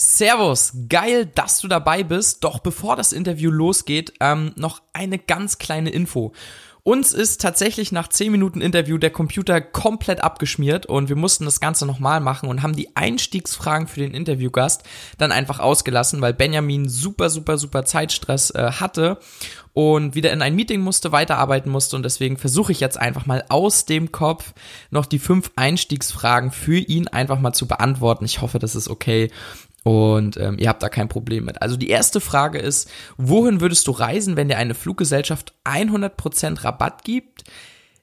Servus, geil, dass du dabei bist. Doch bevor das Interview losgeht, ähm, noch eine ganz kleine Info. Uns ist tatsächlich nach 10 Minuten Interview der Computer komplett abgeschmiert und wir mussten das Ganze nochmal machen und haben die Einstiegsfragen für den Interviewgast dann einfach ausgelassen, weil Benjamin super, super, super Zeitstress äh, hatte und wieder in ein Meeting musste, weiterarbeiten musste und deswegen versuche ich jetzt einfach mal aus dem Kopf noch die fünf Einstiegsfragen für ihn einfach mal zu beantworten. Ich hoffe, das ist okay und ähm, ihr habt da kein Problem mit. Also die erste Frage ist, wohin würdest du reisen, wenn dir eine Fluggesellschaft 100% Rabatt gibt?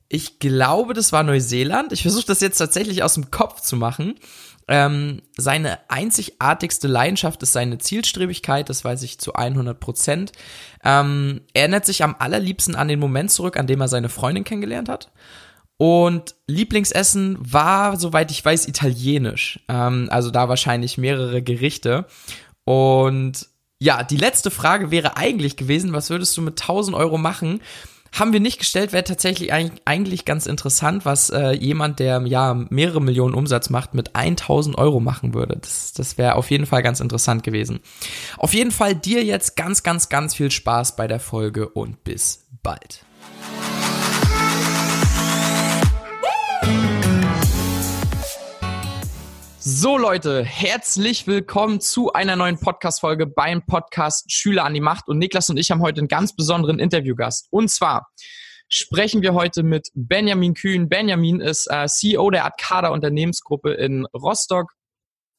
Ich glaube, das war Neuseeland. Ich versuche das jetzt tatsächlich aus dem Kopf zu machen. Ähm, seine einzigartigste Leidenschaft ist seine Zielstrebigkeit, das weiß ich zu 100 Prozent. Ähm, er erinnert sich am allerliebsten an den Moment zurück, an dem er seine Freundin kennengelernt hat. Und Lieblingsessen war, soweit ich weiß, italienisch. Ähm, also da wahrscheinlich mehrere Gerichte. Und ja, die letzte Frage wäre eigentlich gewesen, was würdest du mit 1000 Euro machen? Haben wir nicht gestellt, wäre tatsächlich eigentlich ganz interessant, was äh, jemand, der ja mehrere Millionen Umsatz macht, mit 1000 Euro machen würde. Das, das wäre auf jeden Fall ganz interessant gewesen. Auf jeden Fall dir jetzt ganz, ganz, ganz viel Spaß bei der Folge und bis bald. So Leute, herzlich willkommen zu einer neuen Podcast-Folge beim Podcast Schüler an die Macht. Und Niklas und ich haben heute einen ganz besonderen Interviewgast. Und zwar sprechen wir heute mit Benjamin Kühn. Benjamin ist äh, CEO der Arcada Unternehmensgruppe in Rostock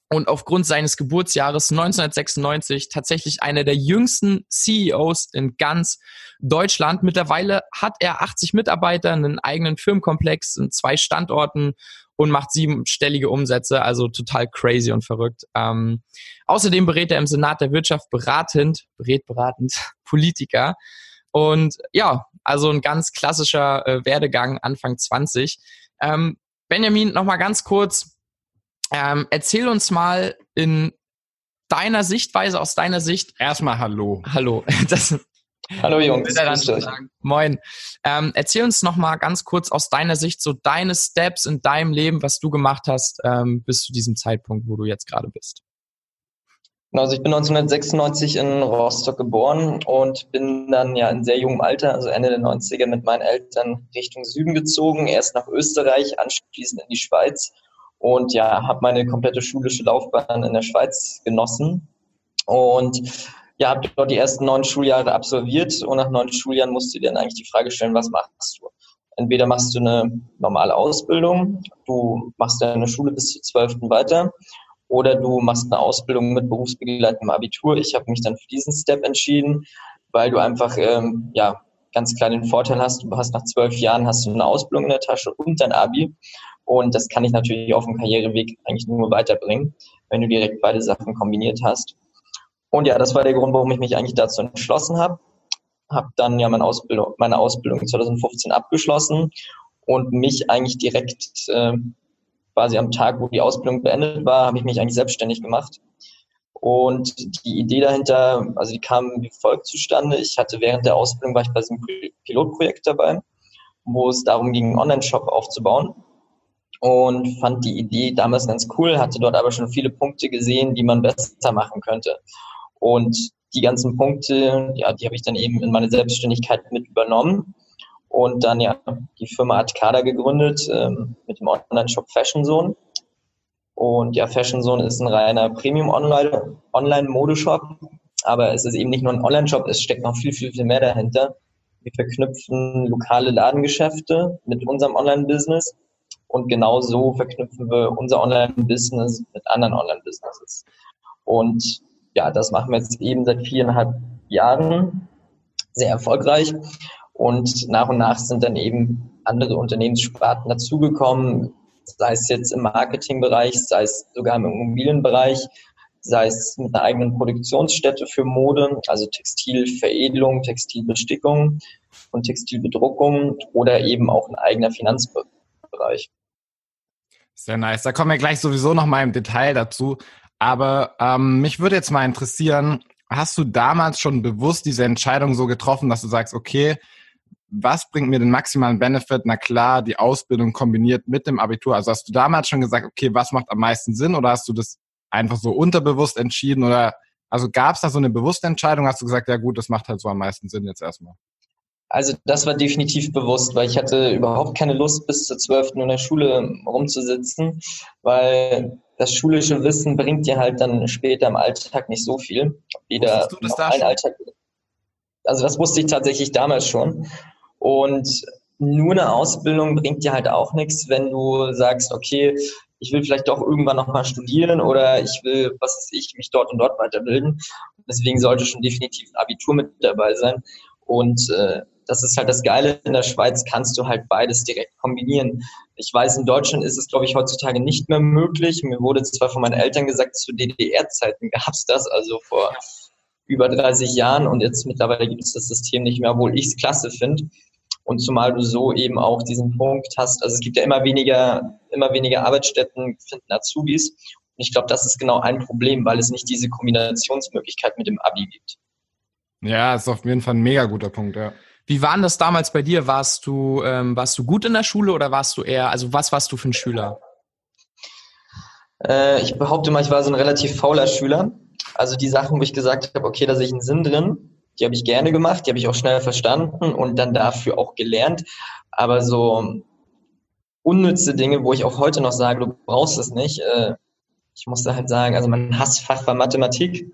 und aufgrund seines Geburtsjahres 1996 tatsächlich einer der jüngsten CEOs in ganz Deutschland. Mittlerweile hat er 80 Mitarbeiter, einen eigenen Firmenkomplex in zwei Standorten und macht siebenstellige Umsätze, also total crazy und verrückt. Ähm, außerdem berät er im Senat der Wirtschaft beratend, berät beratend Politiker. Und ja, also ein ganz klassischer äh, Werdegang Anfang 20. Ähm, Benjamin, nochmal ganz kurz, ähm, erzähl uns mal in deiner Sichtweise, aus deiner Sicht. Erstmal Hallo. Hallo. Das, Hallo Jungs. Moin. Ähm, erzähl uns noch mal ganz kurz aus deiner Sicht so deine Steps in deinem Leben, was du gemacht hast ähm, bis zu diesem Zeitpunkt, wo du jetzt gerade bist. Genau, also ich bin 1996 in Rostock geboren und bin dann ja in sehr jungem Alter, also Ende der 90er, mit meinen Eltern Richtung Süden gezogen, erst nach Österreich, anschließend in die Schweiz und ja, habe meine komplette schulische Laufbahn in der Schweiz genossen. Und ja, habe dort die ersten neun Schuljahre absolviert und nach neun Schuljahren musst du dir dann eigentlich die Frage stellen, was machst du? Entweder machst du eine normale Ausbildung, du machst deine Schule bis zur zwölften weiter oder du machst eine Ausbildung mit berufsbegleitendem Abitur. Ich habe mich dann für diesen Step entschieden, weil du einfach ähm, ja ganz klar den Vorteil hast, du hast nach zwölf Jahren hast du eine Ausbildung in der Tasche und dein Abi und das kann ich natürlich auf dem Karriereweg eigentlich nur weiterbringen, wenn du direkt beide Sachen kombiniert hast. Und ja, das war der Grund, warum ich mich eigentlich dazu entschlossen habe. Habe dann ja meine Ausbildung, meine Ausbildung 2015 abgeschlossen und mich eigentlich direkt äh, quasi am Tag, wo die Ausbildung beendet war, habe ich mich eigentlich selbstständig gemacht. Und die Idee dahinter, also die kam wie folgt zustande. Ich hatte während der Ausbildung, war ich bei diesem Pilotprojekt dabei, wo es darum ging, einen Online-Shop aufzubauen. Und fand die Idee damals ganz cool, hatte dort aber schon viele Punkte gesehen, die man besser machen könnte. Und die ganzen Punkte, ja, die habe ich dann eben in meine Selbstständigkeit mit übernommen und dann ja die Firma Arcada gegründet ähm, mit dem Online-Shop Fashion Zone. Und ja, Fashion Zone ist ein reiner Premium-Online-Modeshop, aber es ist eben nicht nur ein Online-Shop, es steckt noch viel, viel, viel mehr dahinter. Wir verknüpfen lokale Ladengeschäfte mit unserem Online-Business und genauso verknüpfen wir unser Online-Business mit anderen Online-Businesses. Und ja, das machen wir jetzt eben seit viereinhalb Jahren sehr erfolgreich. Und nach und nach sind dann eben andere Unternehmenssparten dazugekommen, sei es jetzt im Marketingbereich, sei es sogar im Immobilienbereich, sei es mit einer eigenen Produktionsstätte für Mode, also Textilveredelung, Textilbestickung und Textilbedruckung oder eben auch ein eigener Finanzbereich. Sehr nice. Da kommen wir gleich sowieso noch mal im Detail dazu. Aber ähm, mich würde jetzt mal interessieren, hast du damals schon bewusst diese Entscheidung so getroffen, dass du sagst, okay, was bringt mir den maximalen Benefit? Na klar, die Ausbildung kombiniert mit dem Abitur. Also hast du damals schon gesagt, okay, was macht am meisten Sinn oder hast du das einfach so unterbewusst entschieden oder also gab es da so eine bewusste Entscheidung? Hast du gesagt, ja gut, das macht halt so am meisten Sinn jetzt erstmal? Also das war definitiv bewusst, weil ich hatte überhaupt keine Lust, bis zur 12. in der Schule rumzusitzen, weil das schulische Wissen bringt dir halt dann später im Alltag nicht so viel. Wieder du das da schon? Alltag, also das wusste ich tatsächlich damals schon. Und nur eine Ausbildung bringt dir halt auch nichts, wenn du sagst, okay, ich will vielleicht doch irgendwann nochmal studieren oder ich will, was weiß ich, mich dort und dort weiterbilden. Deswegen sollte schon definitiv ein Abitur mit dabei sein. Und äh, das ist halt das Geile. In der Schweiz kannst du halt beides direkt kombinieren. Ich weiß, in Deutschland ist es, glaube ich, heutzutage nicht mehr möglich. Mir wurde zwar von meinen Eltern gesagt, zu DDR-Zeiten gab es das, also vor über 30 Jahren und jetzt mittlerweile gibt es das System nicht mehr, obwohl ich es klasse finde. Und zumal du so eben auch diesen Punkt hast, also es gibt ja immer weniger, immer weniger Arbeitsstätten finden Azubis. Und ich glaube, das ist genau ein Problem, weil es nicht diese Kombinationsmöglichkeit mit dem Abi gibt. Ja, ist auf jeden Fall ein mega guter Punkt, ja. Wie waren das damals bei dir? Warst du, ähm, warst du gut in der Schule oder warst du eher, also was warst du für ein Schüler? Äh, ich behaupte mal, ich war so ein relativ fauler Schüler. Also die Sachen, wo ich gesagt habe, okay, da sehe ich einen Sinn drin, die habe ich gerne gemacht, die habe ich auch schnell verstanden und dann dafür auch gelernt. Aber so unnütze Dinge, wo ich auch heute noch sage, du brauchst es nicht, äh, ich muss da halt sagen, also mein Hassfach war Mathematik.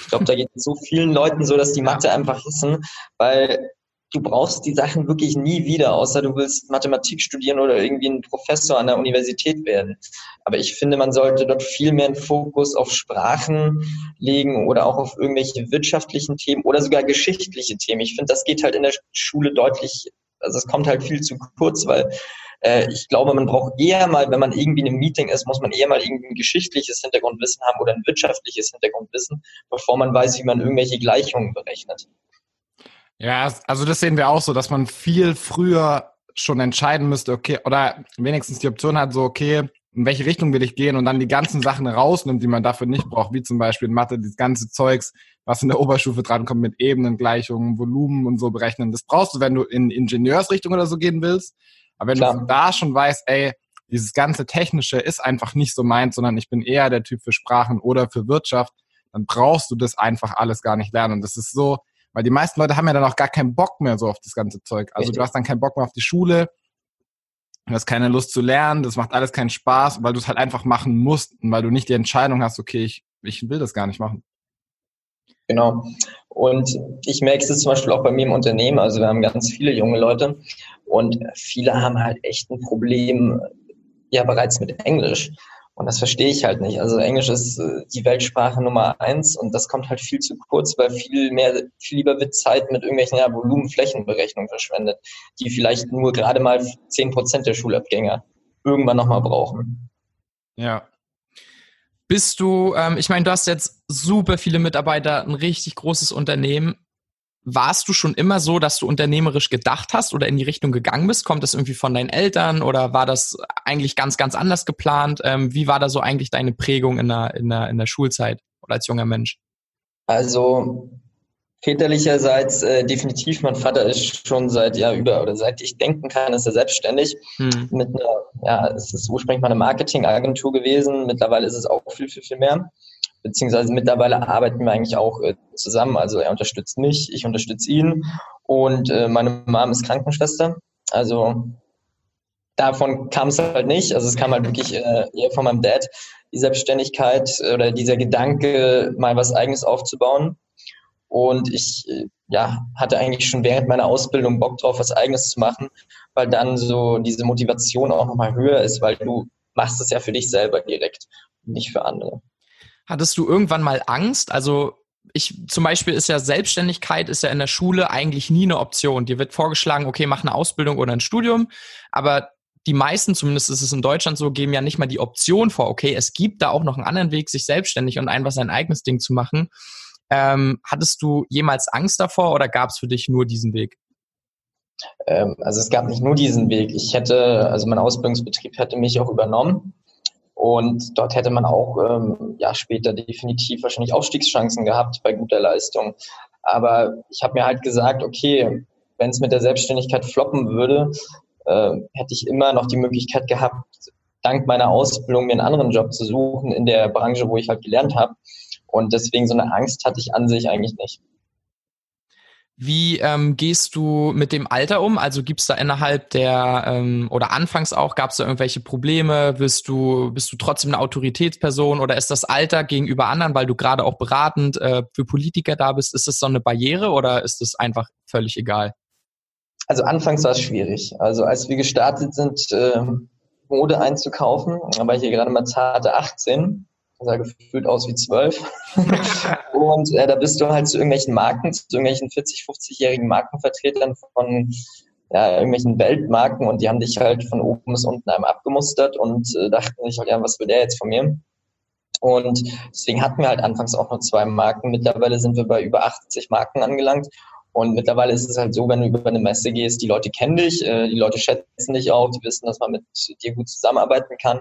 Ich glaube, da geht es so vielen Leuten so, dass die Mathe einfach hassen, weil du brauchst die Sachen wirklich nie wieder, außer du willst Mathematik studieren oder irgendwie ein Professor an der Universität werden. Aber ich finde, man sollte dort viel mehr einen Fokus auf Sprachen legen oder auch auf irgendwelche wirtschaftlichen Themen oder sogar geschichtliche Themen. Ich finde, das geht halt in der Schule deutlich, also es kommt halt viel zu kurz, weil äh, ich glaube, man braucht eher mal, wenn man irgendwie in einem Meeting ist, muss man eher mal irgendwie ein geschichtliches Hintergrundwissen haben oder ein wirtschaftliches Hintergrundwissen, bevor man weiß, wie man irgendwelche Gleichungen berechnet. Ja, also das sehen wir auch so, dass man viel früher schon entscheiden müsste, okay, oder wenigstens die Option hat, so, okay, in welche Richtung will ich gehen und dann die ganzen Sachen rausnimmt, die man dafür nicht braucht, wie zum Beispiel in Mathe, das ganze Zeugs, was in der Oberstufe drankommt mit Ebenen, Gleichungen, Volumen und so berechnen. Das brauchst du, wenn du in Ingenieursrichtung oder so gehen willst. Aber wenn Klar. du da schon weißt, ey, dieses ganze Technische ist einfach nicht so meins, sondern ich bin eher der Typ für Sprachen oder für Wirtschaft, dann brauchst du das einfach alles gar nicht lernen. Und das ist so, weil die meisten Leute haben ja dann auch gar keinen Bock mehr so auf das ganze Zeug. Also Richtig. du hast dann keinen Bock mehr auf die Schule, du hast keine Lust zu lernen, das macht alles keinen Spaß, weil du es halt einfach machen musst und weil du nicht die Entscheidung hast, okay, ich, ich will das gar nicht machen. Genau. Und ich merke es zum Beispiel auch bei mir im Unternehmen. Also wir haben ganz viele junge Leute und viele haben halt echt ein Problem ja bereits mit Englisch. Und das verstehe ich halt nicht. Also Englisch ist äh, die Weltsprache Nummer eins und das kommt halt viel zu kurz, weil viel mehr, viel lieber wird Zeit mit irgendwelchen ja, Volumenflächenberechnungen verschwendet, die vielleicht nur gerade mal zehn Prozent der Schulabgänger irgendwann nochmal brauchen. Ja. Bist du, ähm, ich meine, du hast jetzt super viele Mitarbeiter, ein richtig großes Unternehmen warst du schon immer so, dass du unternehmerisch gedacht hast oder in die Richtung gegangen bist? Kommt das irgendwie von deinen Eltern oder war das eigentlich ganz, ganz anders geplant? Ähm, wie war da so eigentlich deine Prägung in der, in der, in der Schulzeit oder als junger Mensch? Also väterlicherseits äh, definitiv. Mein Vater ist schon seit ja über oder seit ich denken kann, ist er selbstständig hm. mit einer, ja, es ist ursprünglich mal eine Marketingagentur gewesen. Mittlerweile ist es auch viel, viel, viel mehr beziehungsweise mittlerweile arbeiten wir eigentlich auch äh, zusammen. Also er unterstützt mich, ich unterstütze ihn und äh, meine Mom ist Krankenschwester. Also davon kam es halt nicht. Also es kam halt wirklich äh, eher von meinem Dad, die Selbstständigkeit oder dieser Gedanke, mal was Eigenes aufzubauen. Und ich ja, hatte eigentlich schon während meiner Ausbildung Bock drauf, was Eigenes zu machen, weil dann so diese Motivation auch nochmal höher ist, weil du machst es ja für dich selber direkt, nicht für andere. Hattest du irgendwann mal Angst? Also ich zum Beispiel ist ja Selbstständigkeit ist ja in der Schule eigentlich nie eine Option. Dir wird vorgeschlagen, okay, mach eine Ausbildung oder ein Studium, aber die meisten, zumindest ist es in Deutschland so, geben ja nicht mal die Option vor, okay, es gibt da auch noch einen anderen Weg, sich selbstständig und einfach sein eigenes Ding zu machen. Ähm, hattest du jemals Angst davor oder gab es für dich nur diesen Weg? Ähm, also es gab nicht nur diesen Weg. Ich hätte, also mein Ausbildungsbetrieb hätte mich auch übernommen. Und dort hätte man auch ähm, ja, später definitiv wahrscheinlich Aufstiegschancen gehabt bei guter Leistung. Aber ich habe mir halt gesagt, okay, wenn es mit der Selbstständigkeit floppen würde, äh, hätte ich immer noch die Möglichkeit gehabt, dank meiner Ausbildung mir einen anderen Job zu suchen in der Branche, wo ich halt gelernt habe. Und deswegen so eine Angst hatte ich an sich eigentlich nicht. Wie ähm, gehst du mit dem Alter um? Also gibt's da innerhalb der ähm, oder anfangs auch, gab es da irgendwelche Probleme? Bist du, bist du trotzdem eine Autoritätsperson oder ist das Alter gegenüber anderen, weil du gerade auch beratend äh, für Politiker da bist, ist das so eine Barriere oder ist das einfach völlig egal? Also anfangs war es schwierig. Also als wir gestartet sind, äh, Mode einzukaufen, war ich hier gerade mal zarte 18 sah gefühlt aus wie zwölf. und äh, da bist du halt zu irgendwelchen Marken, zu irgendwelchen 40, 50-jährigen Markenvertretern von ja, irgendwelchen Weltmarken und die haben dich halt von oben bis unten einmal abgemustert und äh, dachten sich halt, ja, was will der jetzt von mir? Und deswegen hatten wir halt anfangs auch nur zwei Marken. Mittlerweile sind wir bei über 80 Marken angelangt. Und mittlerweile ist es halt so, wenn du über eine Messe gehst, die Leute kennen dich, äh, die Leute schätzen dich auch, die wissen, dass man mit dir gut zusammenarbeiten kann.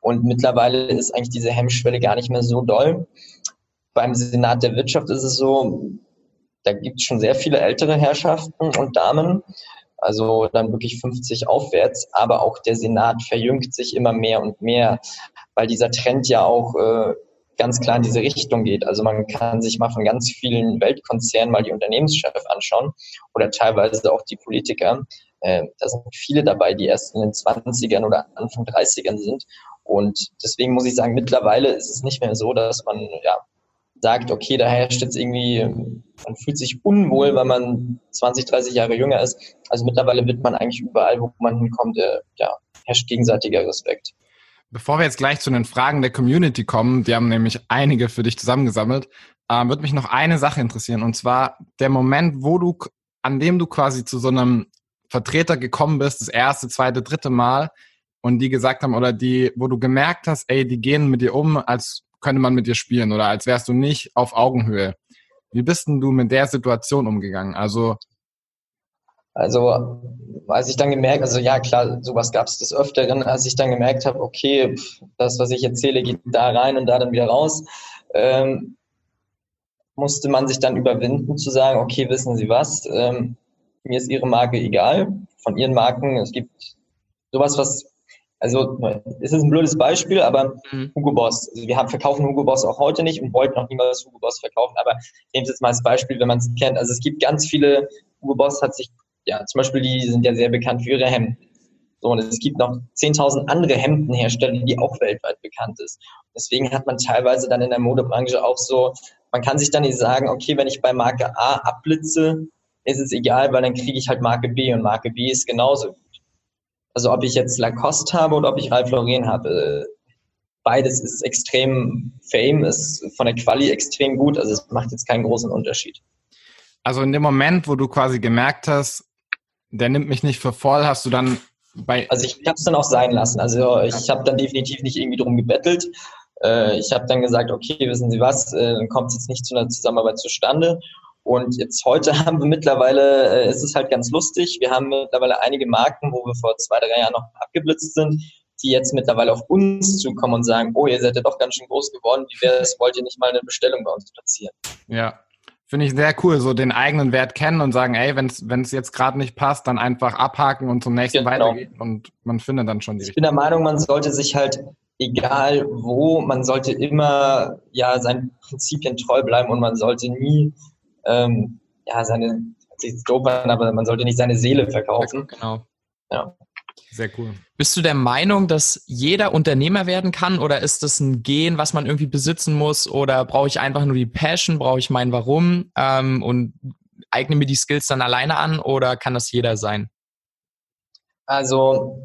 Und mittlerweile ist eigentlich diese Hemmschwelle gar nicht mehr so doll. Beim Senat der Wirtschaft ist es so, da gibt es schon sehr viele ältere Herrschaften und Damen, also dann wirklich 50 aufwärts, aber auch der Senat verjüngt sich immer mehr und mehr, weil dieser Trend ja auch äh, ganz klar in diese Richtung geht. Also man kann sich mal von ganz vielen Weltkonzernen mal die Unternehmenschefs anschauen oder teilweise auch die Politiker. Äh, da sind viele dabei, die erst in den 20ern oder Anfang 30ern sind und deswegen muss ich sagen, mittlerweile ist es nicht mehr so, dass man ja, sagt, okay, da herrscht jetzt irgendwie, man fühlt sich unwohl, weil man 20, 30 Jahre jünger ist. Also mittlerweile wird man eigentlich überall, wo man hinkommt, äh, ja, herrscht gegenseitiger Respekt. Bevor wir jetzt gleich zu den Fragen der Community kommen, die haben nämlich einige für dich zusammengesammelt, äh, würde mich noch eine Sache interessieren. Und zwar der Moment, wo du, an dem du quasi zu so einem Vertreter gekommen bist, das erste, zweite, dritte Mal, und die gesagt haben oder die, wo du gemerkt hast, ey, die gehen mit dir um, als könnte man mit dir spielen oder als wärst du nicht auf Augenhöhe. Wie bist denn du mit der Situation umgegangen? Also also als ich dann gemerkt, also ja klar, sowas gab es des Öfteren, als ich dann gemerkt habe, okay, das, was ich erzähle, geht da rein und da dann wieder raus, ähm, musste man sich dann überwinden zu sagen, okay, wissen Sie was, ähm, mir ist Ihre Marke egal, von Ihren Marken, es gibt sowas, was also es ist ein blödes Beispiel, aber mhm. Hugo Boss. Also wir haben, verkaufen Hugo Boss auch heute nicht und wollten auch niemals Hugo Boss verkaufen. Aber nehmen Sie jetzt mal als Beispiel, wenn man es kennt. Also es gibt ganz viele, Hugo Boss hat sich, ja, zum Beispiel, die sind ja sehr bekannt für ihre Hemden. So, und es gibt noch 10.000 andere Hemdenhersteller, die auch weltweit bekannt ist. Deswegen hat man teilweise dann in der Modebranche auch so, man kann sich dann nicht sagen, okay, wenn ich bei Marke A abblitze, ist es egal, weil dann kriege ich halt Marke B und Marke B ist genauso also ob ich jetzt Lacoste habe oder ob ich Ralph Lauren habe, beides ist extrem Fame, ist von der Quali extrem gut, also es macht jetzt keinen großen Unterschied. Also in dem Moment, wo du quasi gemerkt hast, der nimmt mich nicht für voll, hast du dann bei... Also ich habe es dann auch sein lassen, also ich habe dann definitiv nicht irgendwie drum gebettelt. Äh, ich habe dann gesagt, okay, wissen Sie was, äh, dann kommt es jetzt nicht zu einer Zusammenarbeit zustande. Und jetzt heute haben wir mittlerweile, äh, es ist halt ganz lustig, wir haben mittlerweile einige Marken, wo wir vor zwei, drei Jahren noch abgeblitzt sind, die jetzt mittlerweile auf uns zukommen und sagen, oh, ihr seid ja doch ganz schön groß geworden, wie wäre es, wollt ihr nicht mal eine Bestellung bei uns platzieren? Ja, finde ich sehr cool, so den eigenen Wert kennen und sagen, ey, wenn es jetzt gerade nicht passt, dann einfach abhaken und zum nächsten genau. weitergehen. Und man findet dann schon die Ich bin der Meinung, man sollte sich halt egal wo, man sollte immer ja seinen Prinzipien treu bleiben und man sollte nie ähm, ja, seine, sich doof an, aber man sollte nicht seine Seele verkaufen. Genau. Ja. Sehr cool. Bist du der Meinung, dass jeder Unternehmer werden kann oder ist das ein Gen, was man irgendwie besitzen muss oder brauche ich einfach nur die Passion, brauche ich mein Warum ähm, und eigne mir die Skills dann alleine an oder kann das jeder sein? Also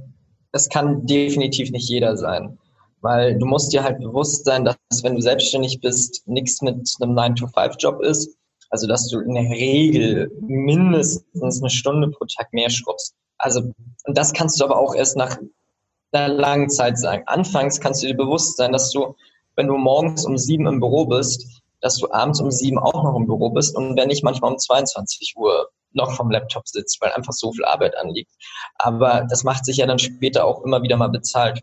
es kann definitiv nicht jeder sein, weil du musst dir halt bewusst sein, dass wenn du selbstständig bist, nichts mit einem 9-to-5-Job ist also, dass du in der Regel mindestens eine Stunde pro Tag mehr schrubbst. Also, und das kannst du aber auch erst nach einer langen Zeit sagen. Anfangs kannst du dir bewusst sein, dass du, wenn du morgens um sieben im Büro bist, dass du abends um sieben auch noch im Büro bist und wenn nicht manchmal um 22 Uhr noch vom Laptop sitzt, weil einfach so viel Arbeit anliegt. Aber das macht sich ja dann später auch immer wieder mal bezahlt.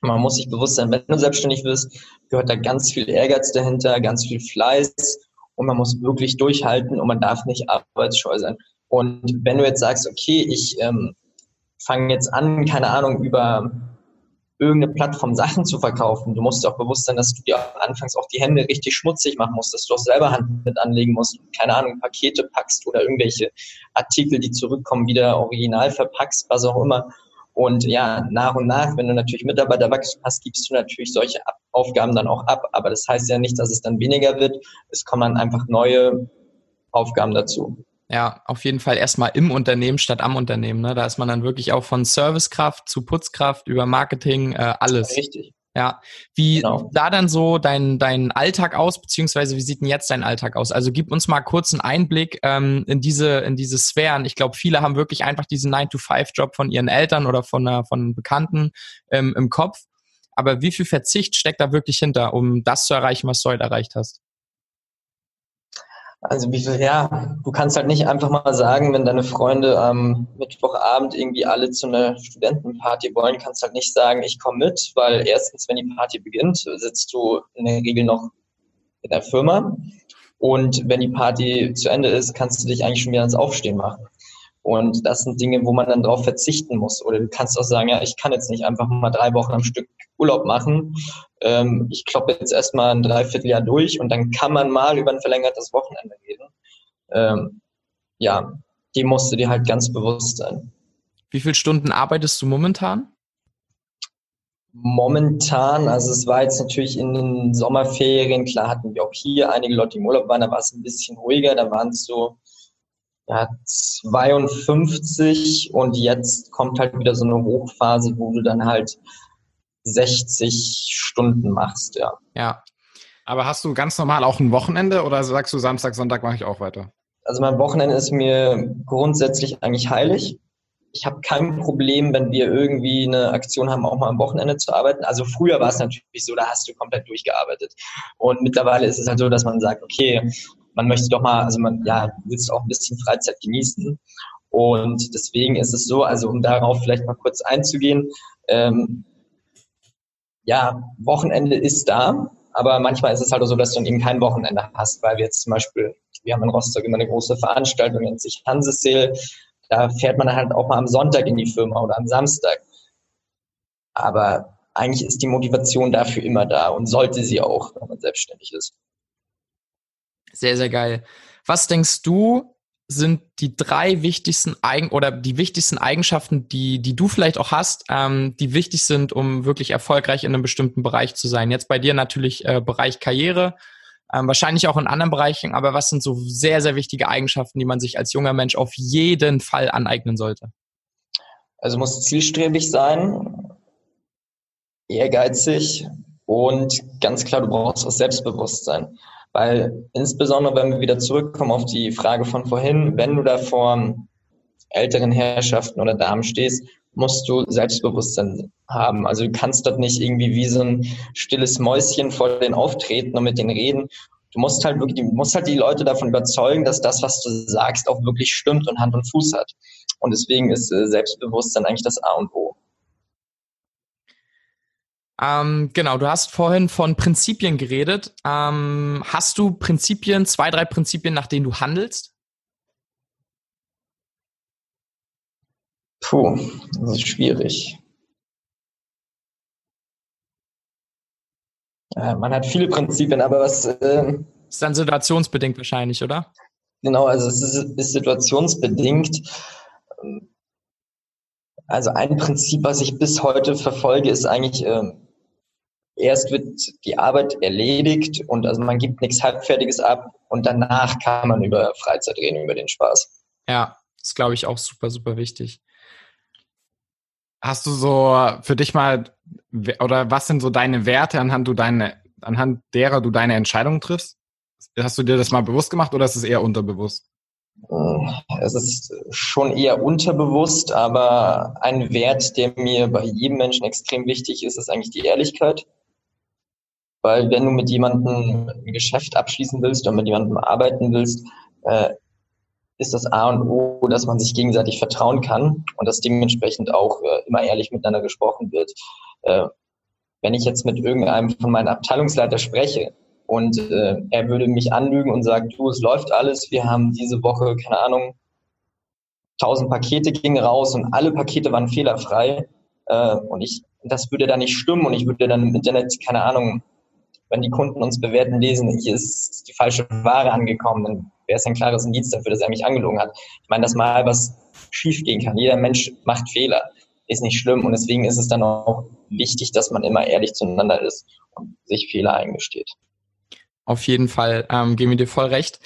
Man muss sich bewusst sein, wenn du selbstständig wirst, gehört da ganz viel Ehrgeiz dahinter, ganz viel Fleiß und man muss wirklich durchhalten und man darf nicht arbeitsscheu sein. Und wenn du jetzt sagst, okay, ich ähm, fange jetzt an, keine Ahnung, über irgendeine Plattform Sachen zu verkaufen. Du musst dir auch bewusst sein, dass du dir anfangs auch die Hände richtig schmutzig machen musst, dass du auch selber Hand mit anlegen musst, keine Ahnung, Pakete packst oder irgendwelche Artikel, die zurückkommen, wieder original verpackst, was auch immer. Und ja, nach und nach, wenn du natürlich Mitarbeiterwachstum hast, gibst du natürlich solche Aufgaben dann auch ab. Aber das heißt ja nicht, dass es dann weniger wird. Es kommen einfach neue Aufgaben dazu. Ja, auf jeden Fall erstmal im Unternehmen statt am Unternehmen. Ne? Da ist man dann wirklich auch von Servicekraft zu Putzkraft über Marketing, äh, alles. Richtig. Ja. Wie genau. sah dann so dein, dein Alltag aus, beziehungsweise wie sieht denn jetzt dein Alltag aus? Also gib uns mal kurz einen Einblick ähm, in diese, in diese Sphären. Ich glaube, viele haben wirklich einfach diesen 9-to-5-Job von ihren Eltern oder von, äh, von Bekannten ähm, im Kopf. Aber wie viel Verzicht steckt da wirklich hinter, um das zu erreichen, was du heute erreicht hast? Also wie viel, ja, du kannst halt nicht einfach mal sagen, wenn deine Freunde am Mittwochabend irgendwie alle zu einer Studentenparty wollen, kannst halt nicht sagen, ich komme mit, weil erstens, wenn die Party beginnt, sitzt du in der Regel noch in der Firma und wenn die Party zu Ende ist, kannst du dich eigentlich schon wieder ans Aufstehen machen. Und das sind Dinge, wo man dann drauf verzichten muss. Oder du kannst auch sagen, ja, ich kann jetzt nicht einfach mal drei Wochen am Stück Urlaub machen. Ähm, ich kloppe jetzt erstmal ein Dreivierteljahr durch und dann kann man mal über ein verlängertes Wochenende reden. Ähm, ja, die musst du dir halt ganz bewusst sein. Wie viele Stunden arbeitest du momentan? Momentan, also es war jetzt natürlich in den Sommerferien, klar hatten wir auch hier einige Leute, die im Urlaub waren, da war es ein bisschen ruhiger, da waren es so ja, 52 und jetzt kommt halt wieder so eine Hochphase, wo du dann halt 60 Stunden machst, ja. Ja. Aber hast du ganz normal auch ein Wochenende oder sagst du Samstag, Sonntag mache ich auch weiter? Also mein Wochenende ist mir grundsätzlich eigentlich heilig. Ich habe kein Problem, wenn wir irgendwie eine Aktion haben, auch mal am Wochenende zu arbeiten. Also früher war es natürlich so, da hast du komplett durchgearbeitet. Und mittlerweile ist es halt so, dass man sagt, okay, man möchte doch mal, also man, ja, willst auch ein bisschen Freizeit genießen. Und deswegen ist es so, also um darauf vielleicht mal kurz einzugehen, ähm, ja, Wochenende ist da, aber manchmal ist es halt auch so, dass du dann eben kein Wochenende hast, weil wir jetzt zum Beispiel, wir haben in Rostock immer eine große Veranstaltung, nennt sich Hanseseel, da fährt man halt auch mal am Sonntag in die Firma oder am Samstag. Aber eigentlich ist die Motivation dafür immer da und sollte sie auch, wenn man selbstständig ist. Sehr, sehr geil. Was denkst du, sind die drei wichtigsten Eigen oder die wichtigsten Eigenschaften, die, die du vielleicht auch hast, ähm, die wichtig sind, um wirklich erfolgreich in einem bestimmten Bereich zu sein? Jetzt bei dir natürlich äh, Bereich Karriere, ähm, wahrscheinlich auch in anderen Bereichen, aber was sind so sehr, sehr wichtige Eigenschaften, die man sich als junger Mensch auf jeden Fall aneignen sollte? Also muss zielstrebig sein, ehrgeizig und ganz klar, du brauchst auch Selbstbewusstsein. Weil insbesondere, wenn wir wieder zurückkommen auf die Frage von vorhin, wenn du da vor älteren Herrschaften oder Damen stehst, musst du Selbstbewusstsein haben. Also du kannst dort nicht irgendwie wie so ein stilles Mäuschen vor den auftreten und mit denen reden. Du musst halt wirklich, musst halt die Leute davon überzeugen, dass das, was du sagst, auch wirklich stimmt und Hand und Fuß hat. Und deswegen ist äh, Selbstbewusstsein eigentlich das A und O. Ähm, genau, du hast vorhin von Prinzipien geredet. Ähm, hast du Prinzipien, zwei, drei Prinzipien, nach denen du handelst? Puh, das ist schwierig. Ja, man hat viele Prinzipien, aber was. Äh, ist dann situationsbedingt wahrscheinlich, oder? Genau, also es ist, ist situationsbedingt. Also ein Prinzip, was ich bis heute verfolge, ist eigentlich, äh, erst wird die Arbeit erledigt und also man gibt nichts Halbfertiges ab und danach kann man über Freizeit reden, über den Spaß. Ja, das glaube ich auch super, super wichtig. Hast du so für dich mal, oder was sind so deine Werte, anhand, du deine, anhand derer du deine Entscheidungen triffst? Hast du dir das mal bewusst gemacht oder ist es eher unterbewusst? Es ist schon eher unterbewusst, aber ein Wert, der mir bei jedem Menschen extrem wichtig ist, ist eigentlich die Ehrlichkeit. Weil wenn du mit jemandem ein Geschäft abschließen willst oder mit jemandem arbeiten willst, äh, ist das A und O, dass man sich gegenseitig vertrauen kann und dass dementsprechend auch äh, immer ehrlich miteinander gesprochen wird. Äh, wenn ich jetzt mit irgendeinem von meinen Abteilungsleiter spreche und äh, er würde mich anlügen und sagen, du, es läuft alles, wir haben diese Woche, keine Ahnung, tausend Pakete gingen raus und alle Pakete waren fehlerfrei, Äh, und ich, das würde dann nicht stimmen und ich würde dann im Internet, keine Ahnung, wenn die Kunden uns bewerten, lesen, hier ist die falsche Ware angekommen, dann wäre es ein klares Indiz dafür, dass er mich angelogen hat. Ich meine, dass mal was schief gehen kann. Jeder Mensch macht Fehler, ist nicht schlimm und deswegen ist es dann auch wichtig, dass man immer ehrlich zueinander ist und sich Fehler eingesteht. Auf jeden Fall, ähm, gebe dir voll recht.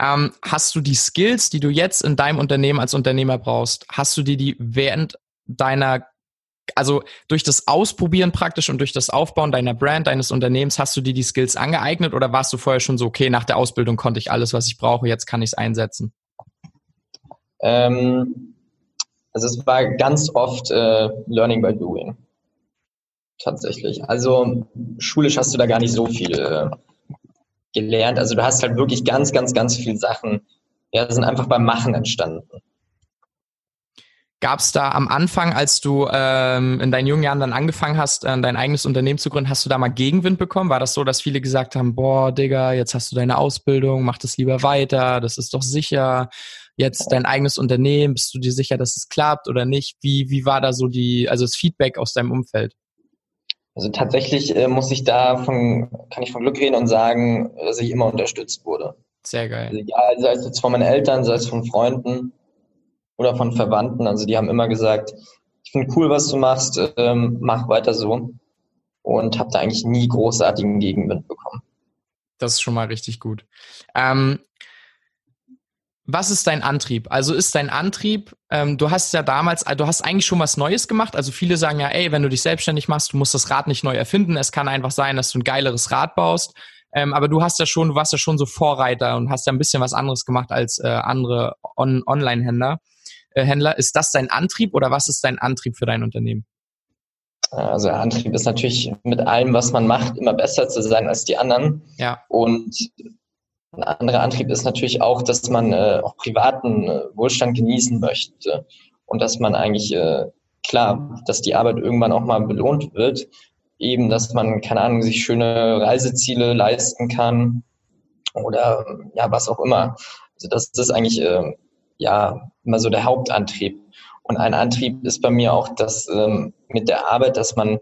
Ähm, hast du die Skills, die du jetzt in deinem Unternehmen als Unternehmer brauchst, hast du dir die während deiner also durch das Ausprobieren praktisch und durch das Aufbauen deiner Brand, deines Unternehmens, hast du dir die Skills angeeignet oder warst du vorher schon so, okay, nach der Ausbildung konnte ich alles, was ich brauche, jetzt kann ich es einsetzen? Ähm, also es war ganz oft äh, Learning by Doing. Tatsächlich. Also schulisch hast du da gar nicht so viel äh, gelernt. Also du hast halt wirklich ganz, ganz, ganz viele Sachen, ja, sind einfach beim Machen entstanden. Gab es da am Anfang, als du ähm, in deinen jungen Jahren dann angefangen hast, äh, dein eigenes Unternehmen zu gründen, hast du da mal Gegenwind bekommen? War das so, dass viele gesagt haben, boah, Digga, jetzt hast du deine Ausbildung, mach das lieber weiter, das ist doch sicher. Jetzt dein eigenes Unternehmen, bist du dir sicher, dass es klappt oder nicht? Wie, wie war da so die, also das Feedback aus deinem Umfeld? Also tatsächlich äh, muss ich da von, kann ich von Glück reden und sagen, dass ich immer unterstützt wurde. Sehr geil. Also egal, sei es jetzt von meinen Eltern, sei es von Freunden oder von Verwandten. Also die haben immer gesagt, ich finde cool, was du machst, ähm, mach weiter so. Und habe da eigentlich nie großartigen Gegenwind bekommen. Das ist schon mal richtig gut. Ähm, was ist dein Antrieb? Also ist dein Antrieb, ähm, du hast ja damals, du hast eigentlich schon was Neues gemacht. Also viele sagen ja, ey, wenn du dich selbstständig machst, du musst das Rad nicht neu erfinden. Es kann einfach sein, dass du ein geileres Rad baust. Ähm, aber du hast ja schon, du warst ja schon so Vorreiter und hast ja ein bisschen was anderes gemacht als äh, andere On Online-Händler. Äh, Händler. Ist das dein Antrieb oder was ist dein Antrieb für dein Unternehmen? Also der Antrieb ist natürlich mit allem, was man macht, immer besser zu sein als die anderen. Ja. Und ein anderer Antrieb ist natürlich auch, dass man äh, auch privaten äh, Wohlstand genießen möchte und dass man eigentlich äh, klar, dass die Arbeit irgendwann auch mal belohnt wird, eben, dass man keine Ahnung sich schöne Reiseziele leisten kann oder ja was auch immer. Also das ist eigentlich äh, ja immer so der Hauptantrieb. Und ein Antrieb ist bei mir auch, dass ähm, mit der Arbeit, dass man,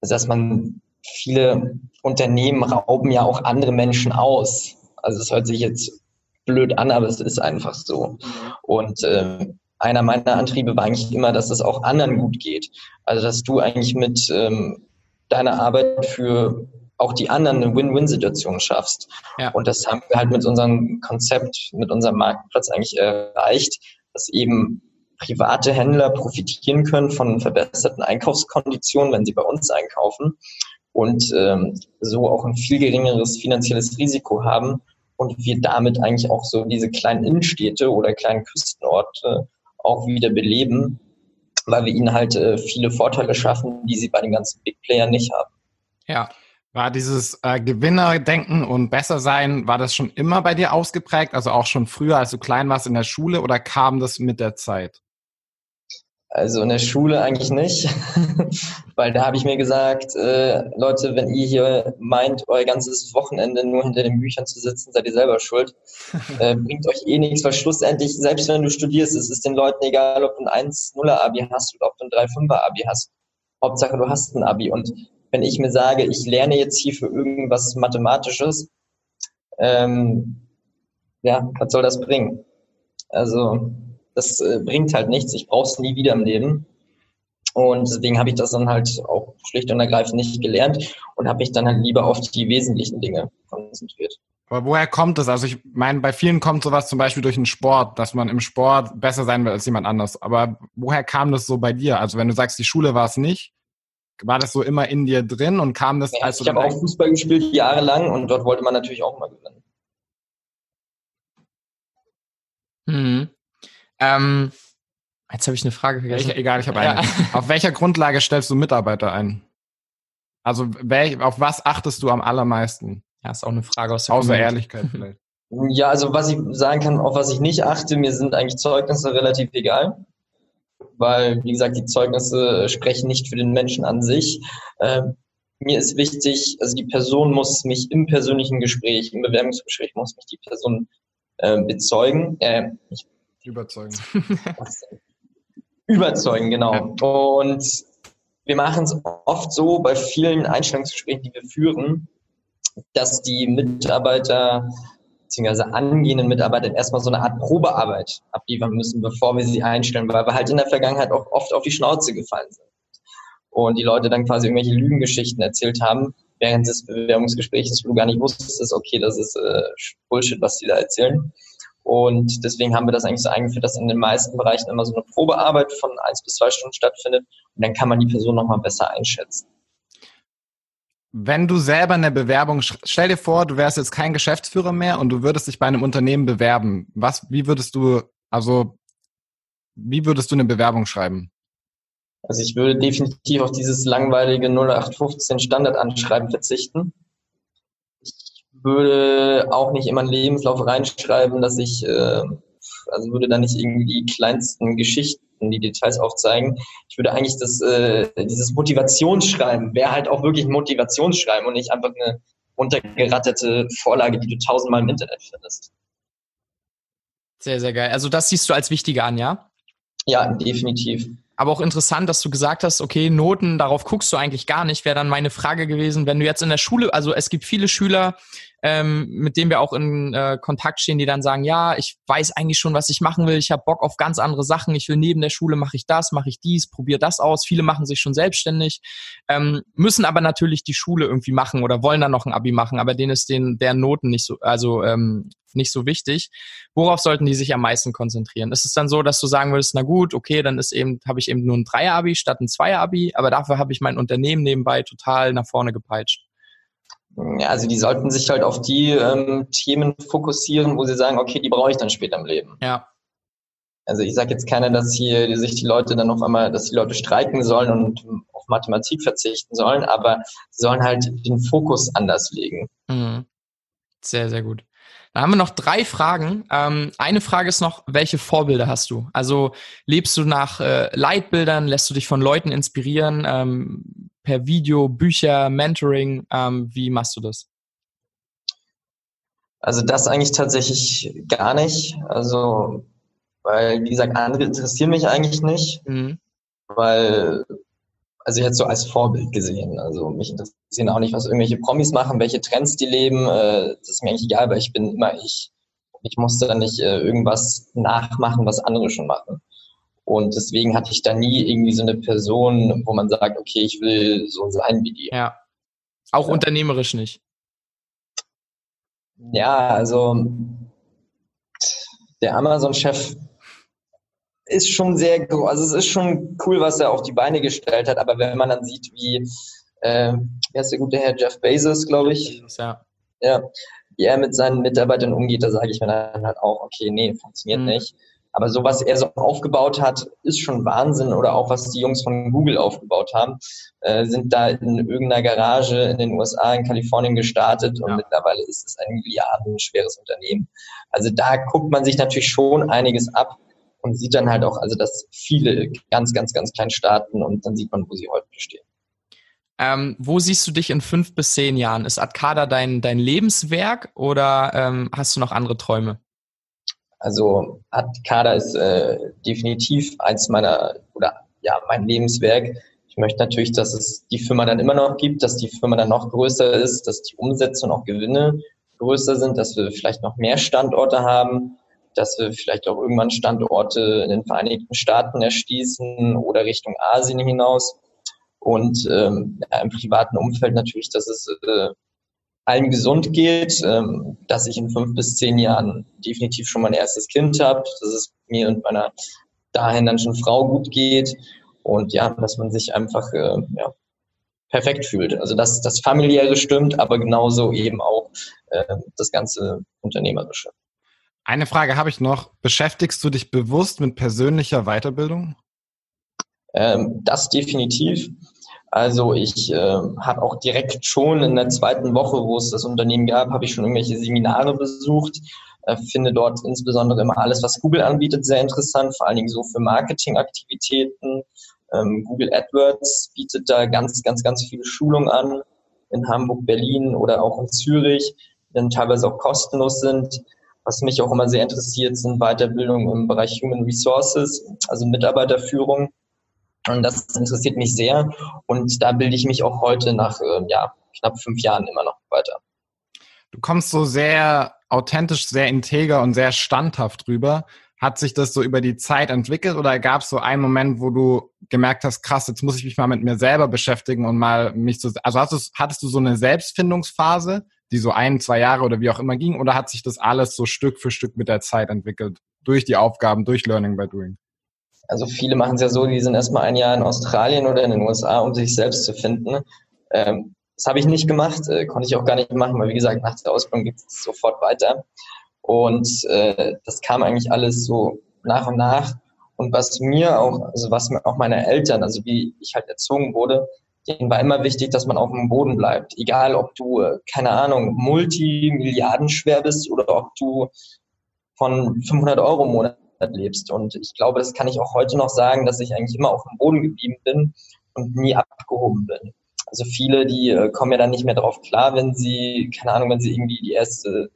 dass man viele Unternehmen rauben ja auch andere Menschen aus. Also es hört sich jetzt blöd an, aber es ist einfach so. Und äh, einer meiner Antriebe war eigentlich immer, dass es auch anderen gut geht. Also dass du eigentlich mit ähm, deiner Arbeit für auch die anderen eine Win-Win-Situation schaffst. Ja. Und das haben wir halt mit unserem Konzept, mit unserem Marktplatz eigentlich erreicht, dass eben private Händler profitieren können von verbesserten Einkaufskonditionen, wenn sie bei uns einkaufen und ähm, so auch ein viel geringeres finanzielles Risiko haben und wir damit eigentlich auch so diese kleinen Innenstädte oder kleinen Küstenorte auch wieder beleben, weil wir ihnen halt äh, viele Vorteile schaffen, die sie bei den ganzen Big Playern nicht haben. Ja, war dieses äh, Gewinnerdenken und Bessersein, war das schon immer bei dir ausgeprägt? Also auch schon früher, als du klein warst in der Schule oder kam das mit der Zeit? Also in der Schule eigentlich nicht, weil da habe ich mir gesagt, äh, Leute, wenn ihr hier meint, euer ganzes Wochenende nur hinter den Büchern zu sitzen, seid ihr selber schuld. Äh, bringt euch eh nichts, weil schlussendlich, selbst wenn du studierst, ist es den Leuten egal, ob du ein 1-0er-Abi hast oder ob du ein 3-5er-Abi hast. Hauptsache, du hast ein Abi. Und wenn ich mir sage, ich lerne jetzt hier für irgendwas Mathematisches, ähm, ja, was soll das bringen? Also das äh, bringt halt nichts. Ich brauche es nie wieder im Leben. Und deswegen habe ich das dann halt auch schlicht und ergreifend nicht gelernt und habe mich dann halt lieber auf die wesentlichen Dinge konzentriert. Aber woher kommt das? Also ich meine, bei vielen kommt sowas zum Beispiel durch den Sport, dass man im Sport besser sein will als jemand anders. Aber woher kam das so bei dir? Also wenn du sagst, die Schule war es nicht, war das so immer in dir drin und kam das ja, als Ich habe auch Fußball gespielt jahrelang und dort wollte man natürlich auch mal gewinnen. Hm. Ähm, jetzt habe ich eine Frage vergessen. Ich, egal, ich habe eine. Ja. Auf welcher Grundlage stellst du Mitarbeiter ein? Also welch, auf was achtest du am allermeisten? Ja, ist auch eine Frage aus der Außer Comment. Ehrlichkeit vielleicht. Ja, also was ich sagen kann, auf was ich nicht achte, mir sind eigentlich Zeugnisse relativ egal weil, wie gesagt, die Zeugnisse sprechen nicht für den Menschen an sich. Ähm, mir ist wichtig, also die Person muss mich im persönlichen Gespräch, im Bewerbungsgespräch muss mich die Person äh, bezeugen. Äh, überzeugen. überzeugen, genau. Und wir machen es oft so bei vielen Einstellungsgesprächen, die wir führen, dass die Mitarbeiter beziehungsweise angehenden Mitarbeitern erstmal so eine Art Probearbeit abliefern müssen, bevor wir sie einstellen, weil wir halt in der Vergangenheit auch oft auf die Schnauze gefallen sind. Und die Leute dann quasi irgendwelche Lügengeschichten erzählt haben, während des Bewerbungsgesprächs, wo du gar nicht wusstest, okay, das ist äh, Bullshit, was die da erzählen. Und deswegen haben wir das eigentlich so eingeführt, dass in den meisten Bereichen immer so eine Probearbeit von eins bis zwei Stunden stattfindet. Und dann kann man die Person nochmal besser einschätzen. Wenn du selber eine Bewerbung, stell dir vor, du wärst jetzt kein Geschäftsführer mehr und du würdest dich bei einem Unternehmen bewerben. Was, wie würdest du, also, wie würdest du eine Bewerbung schreiben? Also ich würde definitiv auf dieses langweilige 0815 Standardanschreiben verzichten. Ich würde auch nicht immer einen Lebenslauf reinschreiben, dass ich, äh, also würde da nicht irgendwie die kleinsten Geschichten die Details aufzeigen. Ich würde eigentlich das, äh, dieses Motivationsschreiben wäre halt auch wirklich ein Motivationsschreiben und nicht einfach eine untergerattete Vorlage, die du tausendmal im Internet findest. Sehr, sehr geil. Also das siehst du als wichtiger an, ja? Ja, definitiv. Aber auch interessant, dass du gesagt hast, okay, Noten, darauf guckst du eigentlich gar nicht, wäre dann meine Frage gewesen, wenn du jetzt in der Schule, also es gibt viele Schüler, ähm, mit denen wir auch in äh, Kontakt stehen, die dann sagen, ja, ich weiß eigentlich schon, was ich machen will, ich habe Bock auf ganz andere Sachen, ich will neben der Schule, mache ich das, mache ich dies, probiere das aus. Viele machen sich schon selbstständig, ähm, müssen aber natürlich die Schule irgendwie machen oder wollen dann noch ein Abi machen, aber denen ist den, deren Noten nicht so, also ähm, nicht so wichtig. Worauf sollten die sich am meisten konzentrieren? Ist es dann so, dass du sagen würdest, na gut, okay, dann ist eben, habe ich eben nur ein Dreier-Abi statt ein Zweier-Abi, aber dafür habe ich mein Unternehmen nebenbei total nach vorne gepeitscht? Ja, also die sollten sich halt auf die ähm, Themen fokussieren, wo sie sagen, okay, die brauche ich dann später im Leben. Ja. Also ich sage jetzt keiner, dass hier sich die Leute dann auf einmal, dass die Leute streiken sollen und auf Mathematik verzichten sollen, aber sie sollen halt den Fokus anders legen. Mhm. Sehr, sehr gut. Dann haben wir noch drei Fragen. Ähm, eine Frage ist noch, welche Vorbilder hast du? Also lebst du nach äh, Leitbildern, lässt du dich von Leuten inspirieren, ähm, per Video, Bücher, Mentoring? Ähm, wie machst du das? Also das eigentlich tatsächlich gar nicht. Also, weil, wie gesagt, andere interessieren mich eigentlich nicht, mhm. weil also jetzt so als Vorbild gesehen. Also mich interessieren auch nicht, was irgendwelche Promis machen, welche Trends die leben. Äh, das ist mir eigentlich egal, weil ich bin immer ich. Ich musste dann nicht äh, irgendwas nachmachen, was andere schon machen. Und deswegen hatte ich da nie irgendwie so eine Person, wo man sagt, okay, ich will so sein wie die. Ja. Auch ja. unternehmerisch nicht. Ja, also der Amazon-Chef ist schon sehr, also es ist schon cool, was er auf die Beine gestellt hat, aber wenn man dann sieht, wie, äh, wie heißt der gute Herr Jeff Bezos, glaube ich, ja. ja, wie er mit seinen Mitarbeitern umgeht, da sage ich mir dann halt auch, okay, nee, funktioniert mhm. nicht. Aber so was er so aufgebaut hat, ist schon Wahnsinn. Oder auch was die Jungs von Google aufgebaut haben, äh, sind da in irgendeiner Garage in den USA, in Kalifornien gestartet und ja. mittlerweile ist es ein milliardenschweres Unternehmen. Also da guckt man sich natürlich schon einiges ab und sieht dann halt auch, also dass viele ganz, ganz, ganz klein starten und dann sieht man, wo sie heute stehen. Ähm, wo siehst du dich in fünf bis zehn Jahren? Ist Arcada dein, dein Lebenswerk oder ähm, hast du noch andere Träume? Also Arcada ist äh, definitiv eins meiner oder ja mein Lebenswerk. Ich möchte natürlich, dass es die Firma dann immer noch gibt, dass die Firma dann noch größer ist, dass die Umsätze und auch Gewinne größer sind, dass wir vielleicht noch mehr Standorte haben dass wir vielleicht auch irgendwann Standorte in den Vereinigten Staaten erschließen oder Richtung Asien hinaus. Und ähm, ja, im privaten Umfeld natürlich, dass es äh, allen gesund geht, ähm, dass ich in fünf bis zehn Jahren definitiv schon mein erstes Kind habe, dass es mir und meiner dahin dann schon Frau gut geht und ja, dass man sich einfach äh, ja, perfekt fühlt. Also dass das familiäre stimmt, aber genauso eben auch äh, das ganze Unternehmerische. Eine Frage habe ich noch. Beschäftigst du dich bewusst mit persönlicher Weiterbildung? Ähm, das definitiv. Also ich äh, habe auch direkt schon in der zweiten Woche, wo es das Unternehmen gab, habe ich schon irgendwelche Seminare besucht. Äh, finde dort insbesondere immer alles, was Google anbietet, sehr interessant, vor allen Dingen so für Marketingaktivitäten. Ähm, Google AdWords bietet da ganz, ganz, ganz viele Schulungen an in Hamburg, Berlin oder auch in Zürich, die dann teilweise auch kostenlos sind. Was mich auch immer sehr interessiert, sind Weiterbildungen im Bereich Human Resources, also Mitarbeiterführung. Und das interessiert mich sehr. Und da bilde ich mich auch heute nach äh, ja, knapp fünf Jahren immer noch weiter. Du kommst so sehr authentisch, sehr integer und sehr standhaft rüber. Hat sich das so über die Zeit entwickelt oder gab es so einen Moment, wo du gemerkt hast, krass, jetzt muss ich mich mal mit mir selber beschäftigen und mal mich so, also hattest, hattest du so eine Selbstfindungsphase, die so ein, zwei Jahre oder wie auch immer ging, oder hat sich das alles so Stück für Stück mit der Zeit entwickelt? Durch die Aufgaben, durch Learning by Doing? Also viele machen es ja so, die sind erstmal ein Jahr in Australien oder in den USA, um sich selbst zu finden. Ähm, das habe ich nicht gemacht, äh, konnte ich auch gar nicht machen, weil wie gesagt, nach der Ausbildung geht es sofort weiter. Und äh, das kam eigentlich alles so nach und nach. Und was mir auch, also was mir auch meine Eltern, also wie ich halt erzogen wurde, denen war immer wichtig, dass man auf dem Boden bleibt. Egal, ob du, äh, keine Ahnung, multimilliardenschwer bist oder ob du von 500 Euro im Monat lebst. Und ich glaube, das kann ich auch heute noch sagen, dass ich eigentlich immer auf dem Boden geblieben bin und nie abgehoben bin. Also viele, die äh, kommen ja dann nicht mehr drauf klar, wenn sie, keine Ahnung, wenn sie irgendwie die erste,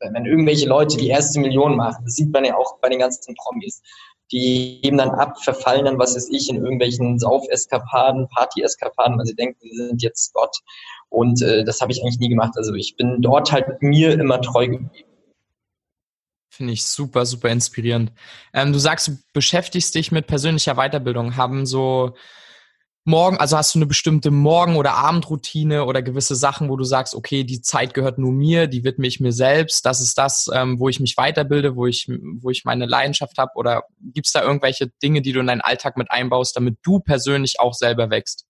wenn irgendwelche Leute die erste Million machen. Das sieht man ja auch bei den ganzen Promis. Die geben dann ab, verfallen dann, was weiß ich, in irgendwelchen Sauf-Eskapaden, Party-Eskapaden, weil sie denken, sie sind jetzt Gott. Und äh, das habe ich eigentlich nie gemacht. Also ich bin dort halt mir immer treu geblieben. Finde ich super, super inspirierend. Ähm, du sagst, du beschäftigst dich mit persönlicher Weiterbildung. Haben so morgen, also hast du eine bestimmte Morgen- oder Abendroutine oder gewisse Sachen, wo du sagst, okay, die Zeit gehört nur mir, die widme ich mir selbst, das ist das, ähm, wo ich mich weiterbilde, wo ich, wo ich meine Leidenschaft habe? Oder gibt es da irgendwelche Dinge, die du in deinen Alltag mit einbaust, damit du persönlich auch selber wächst?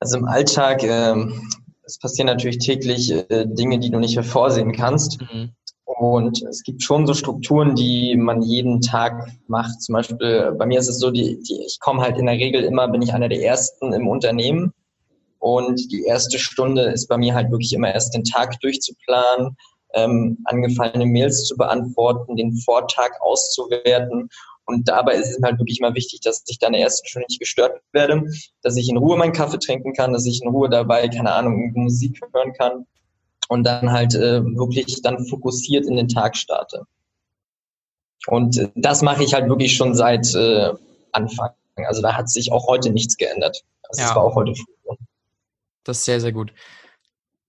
Also im Alltag ähm, es passieren natürlich täglich äh, Dinge, die du nicht hervorsehen kannst. Mhm. Und es gibt schon so Strukturen, die man jeden Tag macht. Zum Beispiel bei mir ist es so, die, die, ich komme halt in der Regel immer, bin ich einer der ersten im Unternehmen. Und die erste Stunde ist bei mir halt wirklich immer erst den Tag durchzuplanen, ähm, angefallene Mails zu beantworten, den Vortag auszuwerten und dabei ist es halt wirklich mal wichtig, dass ich dann in der ersten Stunde nicht gestört werde, dass ich in Ruhe meinen Kaffee trinken kann, dass ich in Ruhe dabei, keine Ahnung, Musik hören kann und dann halt äh, wirklich dann fokussiert in den Tag starte. Und das mache ich halt wirklich schon seit äh, Anfang. Also da hat sich auch heute nichts geändert. Also ja. Das war auch heute früh. Das ist sehr, sehr gut.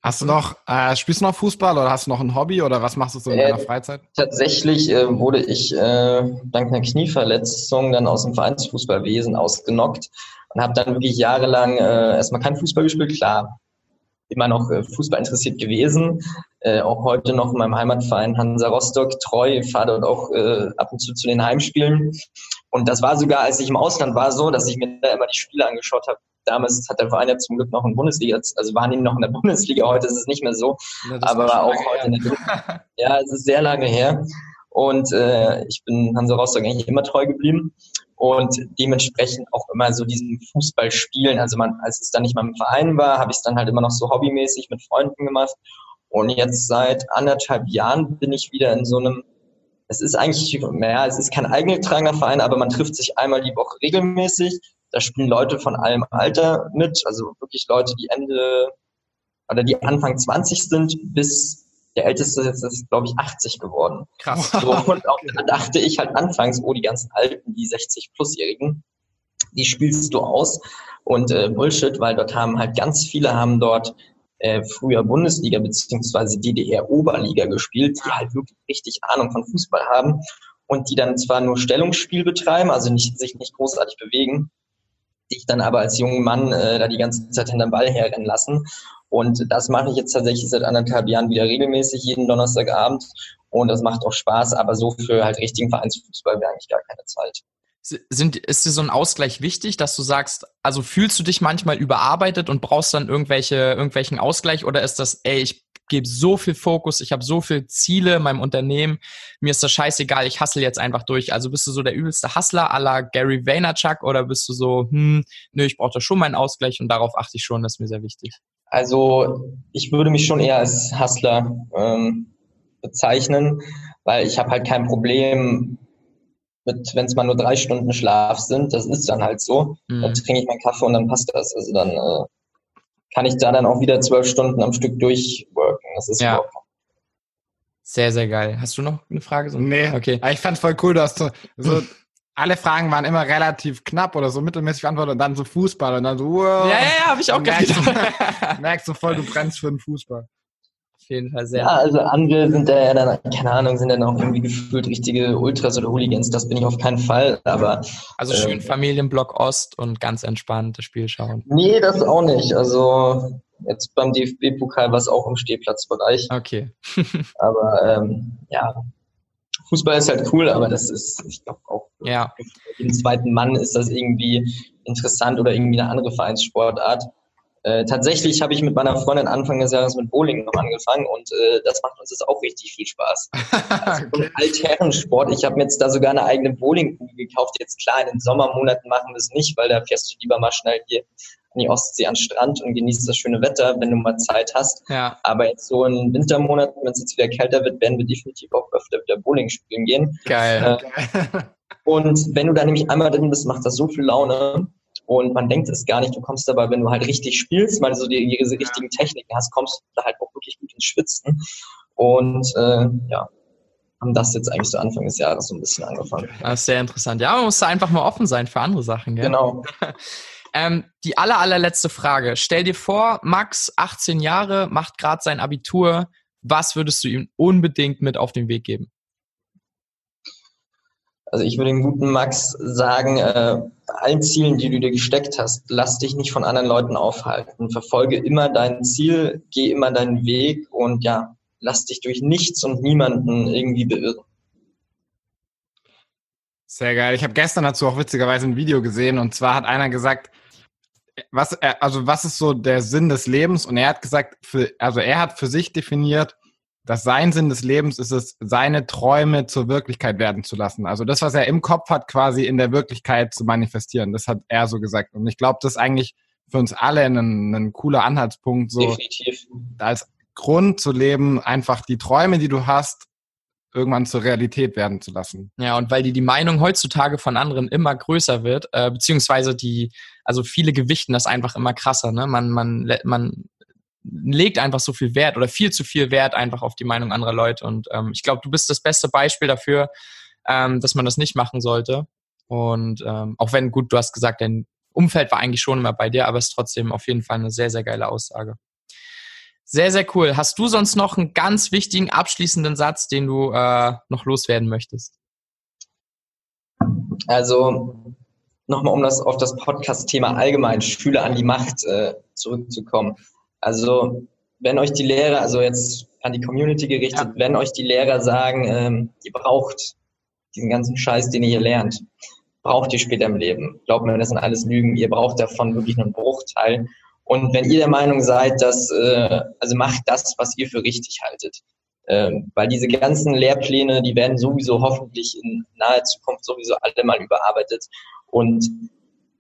Hast du noch, äh, spielst du noch Fußball oder hast du noch ein Hobby oder was machst du so in äh, deiner Freizeit? Tatsächlich äh, wurde ich äh, dank einer Knieverletzung dann aus dem Vereinsfußballwesen ausgenockt und habe dann wirklich jahrelang äh, erstmal kein Fußball gespielt. Klar, immer noch äh, Fußball interessiert gewesen, äh, auch heute noch in meinem Heimatverein Hansa Rostock treu, fahre dort auch äh, ab und zu zu den Heimspielen. Und das war sogar, als ich im Ausland war, so, dass ich mir da immer die Spiele angeschaut habe damals hat der Verein ja zum Glück noch in Bundesliga, also waren die noch in der Bundesliga, heute ist es nicht mehr so, aber auch heute in der Dritte. Ja, es ist sehr lange her. Und äh, ich bin Hansa Rostock eigentlich immer treu geblieben und dementsprechend auch immer so diesen Fußball spielen. Also man, als es dann nicht mal im Verein war, habe ich es dann halt immer noch so hobbymäßig mit Freunden gemacht. Und jetzt seit anderthalb Jahren bin ich wieder in so einem, es ist eigentlich, naja, es ist kein eingetragener Verein, aber man trifft sich einmal die Woche regelmäßig da spielen Leute von allem Alter mit, also wirklich Leute, die Ende oder die Anfang 20 sind, bis der Älteste ist, ist glaube ich, 80 geworden. Krass. So, und auch da dachte ich halt anfangs, oh, die ganzen Alten, die 60-Plus-Jährigen, die spielst du aus. Und äh, Bullshit, weil dort haben halt ganz viele haben dort äh, früher Bundesliga beziehungsweise DDR-Oberliga gespielt, die halt wirklich richtig Ahnung von Fußball haben und die dann zwar nur Stellungsspiel betreiben, also nicht, sich nicht großartig bewegen, dich dann aber als jungen Mann äh, da die ganze Zeit hinterm Ball herrennen lassen. Und das mache ich jetzt tatsächlich seit anderthalb Jahren wieder regelmäßig, jeden Donnerstagabend. Und das macht auch Spaß, aber so für halt richtigen Vereinsfußball wäre eigentlich gar keine Zeit. Sind, ist dir so ein Ausgleich wichtig, dass du sagst, also fühlst du dich manchmal überarbeitet und brauchst dann irgendwelche, irgendwelchen Ausgleich oder ist das, ey, ich gebe so viel Fokus, ich habe so viele Ziele in meinem Unternehmen, mir ist das scheißegal, ich hustle jetzt einfach durch. Also bist du so der übelste Hustler la Gary Vaynerchuk oder bist du so, hm, nö, ich brauche da schon meinen Ausgleich und darauf achte ich schon, das ist mir sehr wichtig. Also ich würde mich schon eher als Hustler ähm, bezeichnen, weil ich habe halt kein Problem mit, wenn es mal nur drei Stunden Schlaf sind, das ist dann halt so. Mhm. Dann trinke ich meinen Kaffee und dann passt das. Also dann äh, kann ich da dann auch wieder zwölf Stunden am Stück durchworken. Das ist ja. Sehr, sehr geil. Hast du noch eine Frage? So? Nee, okay. Ich fand voll cool, dass du so, alle Fragen waren immer relativ knapp oder so mittelmäßig beantwortet und dann so Fußball und dann so, wow. Ja, ja, ja, habe ich auch merkst, gedacht. merkst du voll, du brennst für den Fußball. Auf jeden Fall sehr. Ja, also andere sind da ja dann, keine Ahnung, sind dann auch irgendwie gefühlt richtige Ultras oder Hooligans. Das bin ich auf keinen Fall, aber. Also schön ähm, Familienblock Ost und ganz entspannt das Spiel schauen. Nee, das auch nicht. Also jetzt beim DFB-Pokal war es auch im Stehplatzbereich. Okay. aber ähm, ja, Fußball ist halt cool, aber das ist, ich glaube auch ja. für jeden zweiten Mann ist das irgendwie interessant oder irgendwie eine andere Vereinssportart. Äh, tatsächlich habe ich mit meiner Freundin Anfang des Jahres mit Bowling noch angefangen und äh, das macht uns jetzt auch richtig viel Spaß. Also okay. Altherrensport. Ich habe mir jetzt da sogar eine eigene Bowlingkugel gekauft. Jetzt klar, in den Sommermonaten machen wir es nicht, weil da fährst du lieber mal schnell hier an die Ostsee an den Strand und genießt das schöne Wetter, wenn du mal Zeit hast. Ja. Aber jetzt so in Wintermonaten, wenn es jetzt wieder kälter wird, werden wir definitiv auch öfter wieder Bowling spielen gehen. Geil. Äh, und wenn du da nämlich einmal drin bist, macht das so viel Laune. Und man denkt es gar nicht. Du kommst dabei, wenn du halt richtig spielst, mal so die, die richtigen Techniken hast, kommst du da halt auch wirklich gut ins Schwitzen. Und äh, ja, haben das jetzt eigentlich so Anfang des Jahres so ein bisschen angefangen. Das ist sehr interessant. Ja, man muss da einfach mal offen sein für andere Sachen. Gell? Genau. ähm, die aller, allerletzte Frage. Stell dir vor, Max, 18 Jahre, macht gerade sein Abitur. Was würdest du ihm unbedingt mit auf den Weg geben? Also ich würde dem guten Max sagen, äh, allen Zielen, die du dir gesteckt hast, lass dich nicht von anderen Leuten aufhalten. Verfolge immer dein Ziel, geh immer deinen Weg und ja, lass dich durch nichts und niemanden irgendwie beirren. Sehr geil. Ich habe gestern dazu auch witzigerweise ein Video gesehen und zwar hat einer gesagt, was, also was ist so der Sinn des Lebens? Und er hat gesagt, für, also er hat für sich definiert, dass sein Sinn des Lebens ist es, seine Träume zur Wirklichkeit werden zu lassen. Also das, was er im Kopf hat, quasi in der Wirklichkeit zu manifestieren. Das hat er so gesagt. Und ich glaube, das ist eigentlich für uns alle ein, ein cooler Anhaltspunkt, so Definitiv. als Grund zu leben, einfach die Träume, die du hast, irgendwann zur Realität werden zu lassen. Ja, und weil die, die Meinung heutzutage von anderen immer größer wird, äh, beziehungsweise die, also viele gewichten das einfach immer krasser, ne? Man, man, man legt einfach so viel Wert oder viel zu viel Wert einfach auf die Meinung anderer Leute. Und ähm, ich glaube, du bist das beste Beispiel dafür, ähm, dass man das nicht machen sollte. Und ähm, auch wenn, gut, du hast gesagt, dein Umfeld war eigentlich schon immer bei dir, aber es ist trotzdem auf jeden Fall eine sehr, sehr geile Aussage. Sehr, sehr cool. Hast du sonst noch einen ganz wichtigen abschließenden Satz, den du äh, noch loswerden möchtest? Also nochmal, um das auf das Podcast-Thema allgemein Schüler an die Macht äh, zurückzukommen. Also wenn euch die Lehrer, also jetzt an die Community gerichtet, ja. wenn euch die Lehrer sagen, ähm, ihr braucht diesen ganzen Scheiß, den ihr hier lernt, braucht ihr später im Leben. Glaubt mir, das sind alles Lügen. Ihr braucht davon wirklich einen Bruchteil. Und wenn ihr der Meinung seid, dass, äh, also macht das, was ihr für richtig haltet. Ähm, weil diese ganzen Lehrpläne, die werden sowieso hoffentlich in naher Zukunft sowieso alle mal überarbeitet. Und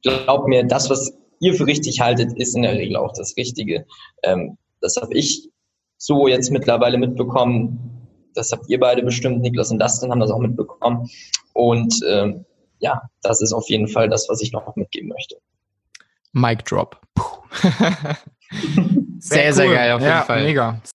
glaubt mir, das, was ihr für richtig haltet, ist in der Regel auch das Richtige. Ähm, das habe ich so jetzt mittlerweile mitbekommen. Das habt ihr beide bestimmt, Niklas und Dustin haben das auch mitbekommen. Und ähm, ja, das ist auf jeden Fall das, was ich noch mitgeben möchte. Mic Drop. sehr, sehr, cool. sehr geil auf jeden ja, Fall. Mega.